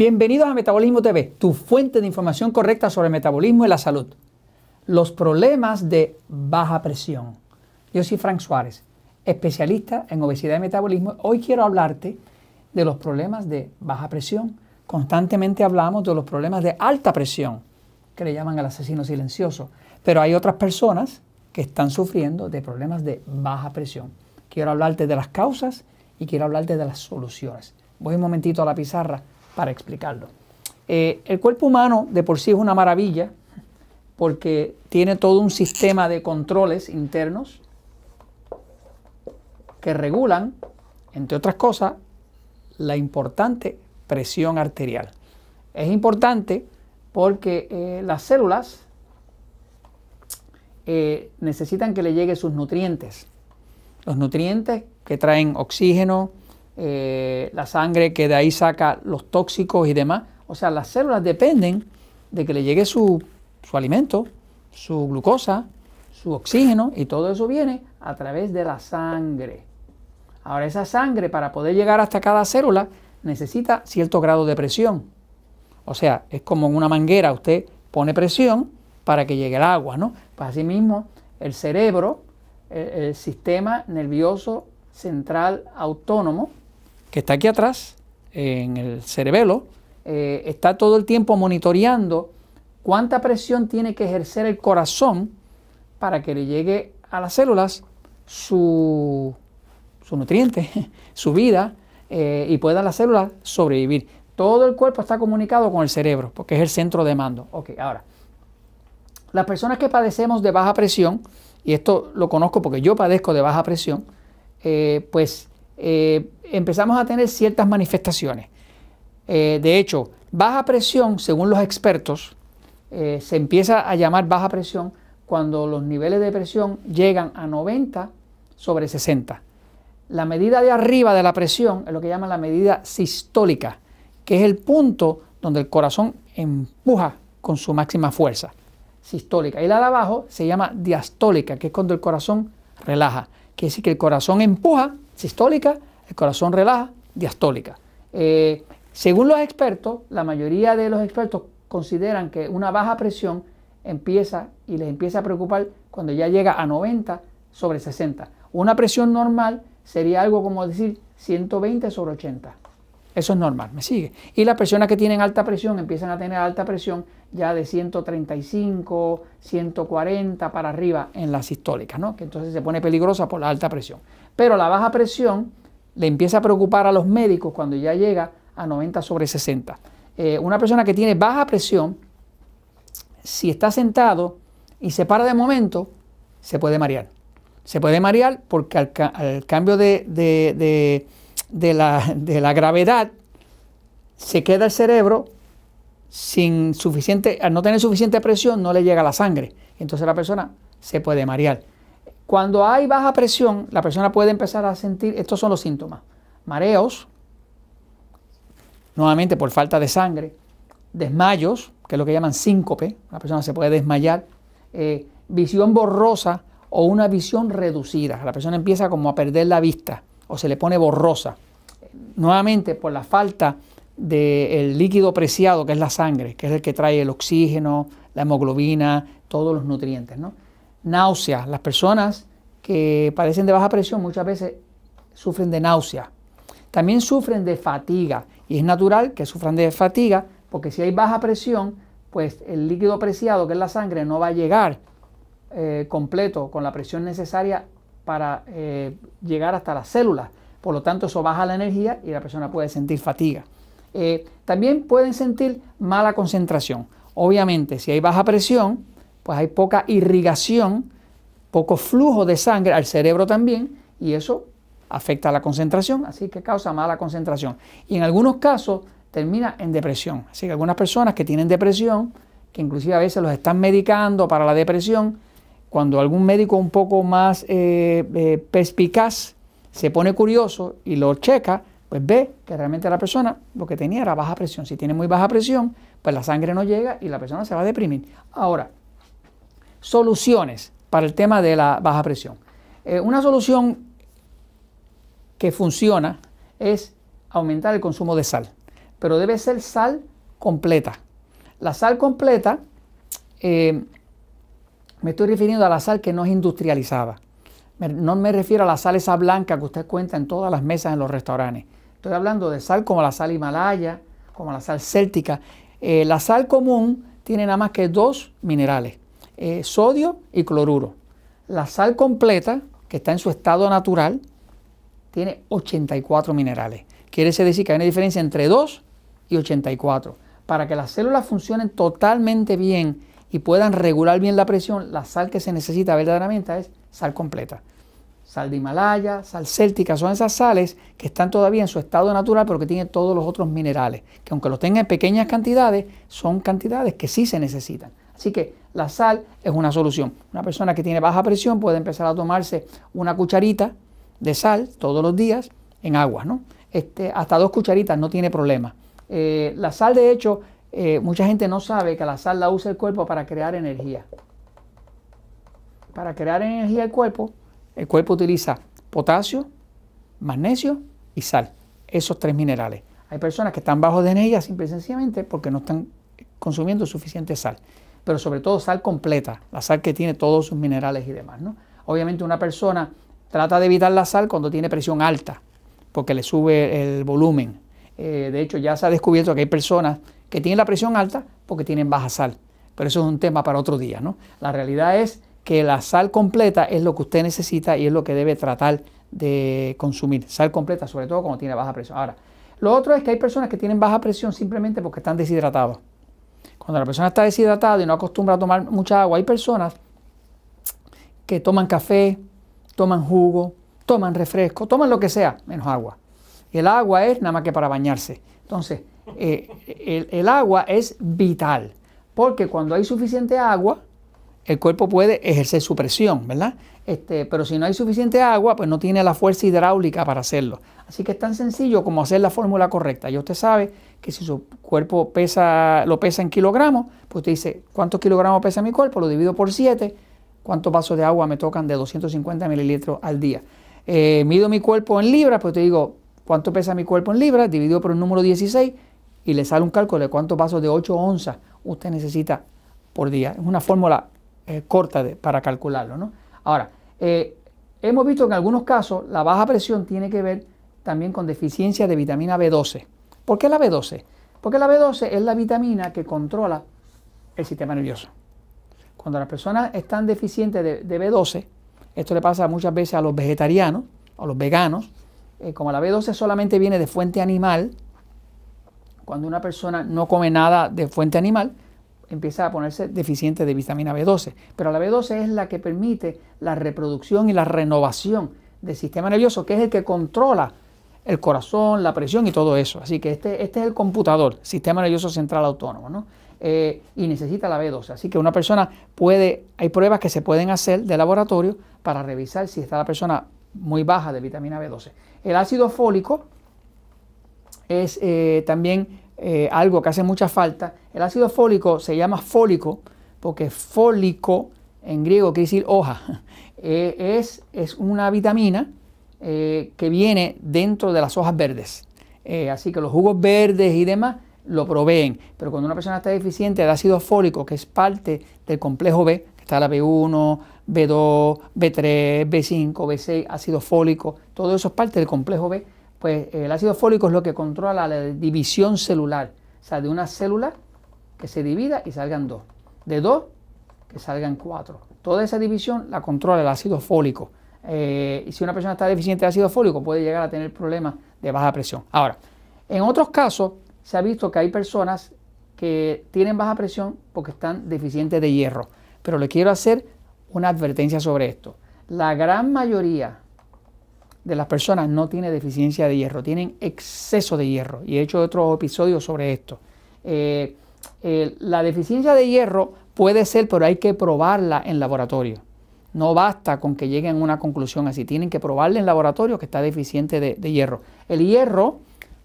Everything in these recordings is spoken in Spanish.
Bienvenidos a Metabolismo TV, tu fuente de información correcta sobre el metabolismo y la salud. Los problemas de baja presión. Yo soy Frank Suárez, especialista en obesidad y metabolismo. Hoy quiero hablarte de los problemas de baja presión. Constantemente hablamos de los problemas de alta presión, que le llaman el asesino silencioso. Pero hay otras personas que están sufriendo de problemas de baja presión. Quiero hablarte de las causas y quiero hablarte de las soluciones. Voy un momentito a la pizarra para explicarlo. Eh, el cuerpo humano de por sí es una maravilla porque tiene todo un sistema de controles internos que regulan, entre otras cosas, la importante presión arterial. Es importante porque eh, las células eh, necesitan que le lleguen sus nutrientes. Los nutrientes que traen oxígeno, eh, la sangre que de ahí saca los tóxicos y demás. O sea, las células dependen de que le llegue su, su alimento, su glucosa, su oxígeno y todo eso viene a través de la sangre. Ahora esa sangre para poder llegar hasta cada célula necesita cierto grado de presión. O sea, es como en una manguera, usted pone presión para que llegue el agua, ¿no? Pues asimismo, el cerebro, el, sistema nervioso central autónomo, que está aquí atrás, en el cerebelo, eh, está todo el tiempo monitoreando cuánta presión tiene que ejercer el corazón para que le llegue a las células su, su nutriente, su vida, eh, y puedan las células sobrevivir. Todo el cuerpo está comunicado con el cerebro, porque es el centro de mando. Ok, ahora, las personas que padecemos de baja presión, y esto lo conozco porque yo padezco de baja presión, eh, pues eh, empezamos a tener ciertas manifestaciones. Eh, de hecho, baja presión, según los expertos, se empieza a llamar baja presión cuando los niveles de presión llegan a 90 sobre 60. La medida de arriba de la presión es lo que llaman la medida sistólica, que es el punto donde el corazón empuja con su máxima fuerza sistólica. Y la de abajo se llama diastólica, que es cuando el corazón relaja. Quiere decir que el corazón empuja, sistólica, el corazón relaja, diastólica. Eh, según los expertos, la mayoría de los expertos consideran que una baja presión empieza y les empieza a preocupar cuando ya llega a 90 sobre 60. Una presión normal sería algo como decir 120 sobre 80. Eso es normal, me sigue. Y las personas que tienen alta presión empiezan a tener alta presión ya de 135, 140 para arriba en las sistólicas, ¿no? que entonces se pone peligrosa por la alta presión. Pero la baja presión le empieza a preocupar a los médicos cuando ya llega a 90 sobre 60. Eh, una persona que tiene baja presión, si está sentado y se para de momento, se puede marear. Se puede marear porque al, cambio de de la, de la gravedad, se queda el cerebro sin suficiente, al no tener suficiente presión, no le llega la sangre. Entonces la persona se puede marear. Cuando hay baja presión, la persona puede empezar a sentir, estos son los síntomas, mareos, nuevamente por falta de sangre, desmayos, que es lo que llaman síncope, la persona se puede desmayar, eh, visión borrosa o una visión reducida, la persona empieza como a perder la vista, o se le pone borrosa. Nuevamente por la falta del líquido preciado que es la sangre, que es el que trae el oxígeno, la hemoglobina, todos los nutrientes. ¿no? Náusea. Las personas que padecen de baja presión muchas veces sufren de náusea. También sufren de fatiga y es natural que sufran de fatiga porque si hay baja presión, pues el líquido preciado, que es la sangre, no va a llegar eh, completo con la presión necesaria para eh, llegar hasta las células. Por lo tanto, eso baja la energía y la persona puede sentir fatiga. Eh, también pueden sentir mala concentración. Obviamente, si hay baja presión, pues hay poca irrigación, poco flujo de sangre al cerebro también, y eso afecta la concentración, así que causa mala concentración. Y en algunos casos termina en depresión. Así que algunas personas que tienen depresión, que inclusive a veces los están medicando para la depresión, cuando algún médico un poco más eh, eh, perspicaz se pone curioso y lo checa, pues ve que realmente la persona lo que tenía era baja presión. Si tiene muy baja presión, pues la sangre no llega y la persona se va a deprimir. Ahora, soluciones para el tema de la baja presión. Eh, una solución que funciona es aumentar el consumo de sal. pero debe ser sal completa. La sal completa, eh, me estoy refiriendo a la sal que no es industrializada. No me refiero a la sal esa blanca que usted cuenta en todas las mesas en los restaurantes. Estoy hablando de sal como la sal himalaya, como la sal céltica. Eh, la sal común tiene nada más que dos minerales, eh, sodio y cloruro. La sal completa, que está en su estado natural, tiene 84 minerales. Quiere decir que hay una diferencia entre 2 y 84. Para que las células funcionen totalmente bien y puedan regular bien la presión, la sal que se necesita verdaderamente es sal completa. Sal de Himalaya, sal céltica, son esas sales que están todavía en su estado natural, pero que tienen todos los otros minerales, que aunque los tengan en pequeñas cantidades, son cantidades que sí se necesitan. Así que la sal es una solución. Una persona que tiene baja presión puede empezar a tomarse una cucharita de sal todos los días en agua, ¿no? Este, hasta dos cucharitas no tiene problema. Eh, la sal, de hecho, eh, mucha gente no sabe que la sal la usa el cuerpo para crear energía. Para crear energía el cuerpo, el cuerpo utiliza potasio, magnesio y sal. Esos tres minerales. Hay personas que están bajos de energía simple y sencillamente porque no están consumiendo suficiente sal. Pero sobre todo sal completa, la sal que tiene todos sus minerales y demás. ¿no? Obviamente una persona trata de evitar la sal cuando tiene presión alta, porque le sube el volumen. Eh, de hecho, ya se ha descubierto que hay personas que tienen la presión alta porque tienen baja sal. Pero eso es un tema para otro día. ¿no? La realidad es que la sal completa es lo que usted necesita y es lo que debe tratar de consumir. Sal completa, sobre todo cuando tiene baja presión. Ahora, lo otro es que hay personas que tienen baja presión simplemente porque están deshidratados. Cuando la persona está deshidratada y no acostumbra a tomar mucha agua, hay personas que toman café, toman jugo, toman refresco, toman lo que sea, menos agua. Y el agua es nada más que para bañarse. Entonces, eh, el, agua es vital, porque cuando hay suficiente agua, el cuerpo puede ejercer su presión, ¿verdad? Este, pero si no hay suficiente agua, pues no tiene la fuerza hidráulica para hacerlo. Así que es tan sencillo como hacer la fórmula correcta. Y usted sabe que si su cuerpo pesa, lo pesa en kilogramos, pues usted dice, ¿cuántos kilogramos pesa mi cuerpo? Lo divido por 7. ¿Cuántos vasos de agua me tocan de 250 mililitros al día? Eh, mido mi cuerpo en libras, pues te digo, ¿cuánto pesa mi cuerpo en libras? Dividido por el número 16 y le sale un cálculo de cuántos vasos de 8 onzas usted necesita por día. Es una fórmula eh, corta de, para calcularlo. ¿no? Ahora, eh, hemos visto que en algunos casos la baja presión tiene que ver también con deficiencia de vitamina B12. ¿Por qué la B12? Porque la B12 es la vitamina que controla el sistema nervioso. Cuando las personas están deficientes de, B12, esto le pasa muchas veces a los vegetarianos, a los veganos, eh, como la B12 solamente viene de fuente animal, cuando una persona no come nada de fuente animal, empieza a ponerse deficiente de vitamina B12. Pero la B12 es la que permite la reproducción y la renovación del sistema nervioso, que es el que controla el corazón, la presión y todo eso. Así que este, este es el computador, sistema nervioso central autónomo, ¿no? Eh, y necesita la B12. Así que una persona puede, hay pruebas que se pueden hacer de laboratorio para revisar si está la persona muy baja de vitamina B12. El ácido fólico es eh, también eh, algo que hace mucha falta. El ácido fólico se llama fólico porque fólico en griego quiere decir hoja. Es, es, una vitamina que viene dentro de las hojas verdes. así que los jugos verdes y demás lo proveen. Pero cuando una persona está deficiente del ácido fólico, que es parte del complejo B, que está la B1, B2, B3, B5, B6, ácido fólico, todo eso es parte del complejo B, pues el ácido fólico es lo que controla la división celular. O sea, de una célula que se divida y salgan dos. De dos, que salgan cuatro. Toda esa división la controla el ácido fólico. Eh, y si una persona está deficiente de ácido fólico, puede llegar a tener problemas de baja presión. Ahora, en otros casos, se ha visto que hay personas que tienen baja presión porque están deficientes de hierro. Pero le quiero hacer una advertencia sobre esto. La gran mayoría de las personas no tiene deficiencia de hierro, tienen exceso de hierro. Y he hecho otros episodios sobre esto. Eh, eh, la deficiencia de hierro puede ser, pero hay que probarla en laboratorio. No basta con que lleguen a una conclusión así, tienen que probarla en laboratorio que está deficiente de, hierro. El hierro,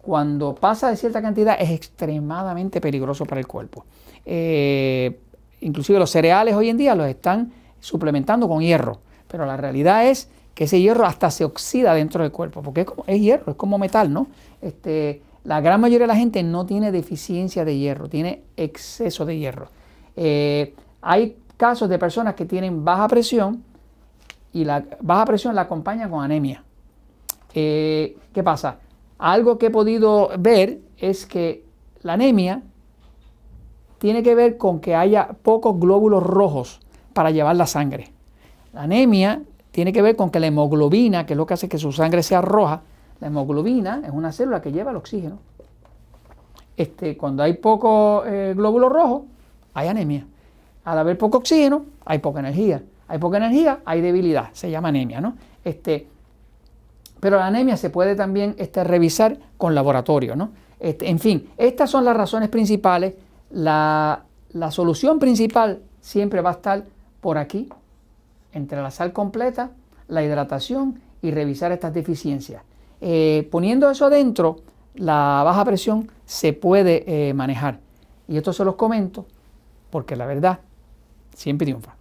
cuando pasa de cierta cantidad, es extremadamente peligroso para el cuerpo. Eh, inclusive los cereales hoy en día los están suplementando con hierro, pero la realidad es que ese hierro hasta se oxida dentro del cuerpo, porque es, como, es hierro, es como metal, ¿no? Este, La gran mayoría de la gente no tiene deficiencia de hierro, tiene exceso de hierro. Eh, hay casos de personas que tienen baja presión y la baja presión la acompaña con anemia. Eh, ¿Qué pasa? Algo que he podido ver es que la anemia tiene que ver con que haya pocos glóbulos rojos para llevar la sangre. La anemia tiene que ver con que la hemoglobina, que es lo que hace que su sangre sea roja, la hemoglobina es una célula que lleva el oxígeno. Este, cuando hay poco eh, glóbulos rojos, hay anemia. Al haber poco oxígeno, hay poca energía. Hay poca energía, hay debilidad. Se llama anemia, ¿no? Este, pero la anemia se puede también este, revisar con laboratorio, ¿no? Este, en fin, estas son las razones principales. La, solución principal siempre va a estar por aquí, entre la sal completa, la hidratación y revisar estas deficiencias. Eh, poniendo eso adentro, la baja presión se puede eh, manejar. Y esto se los comento porque la verdad siempre triunfa.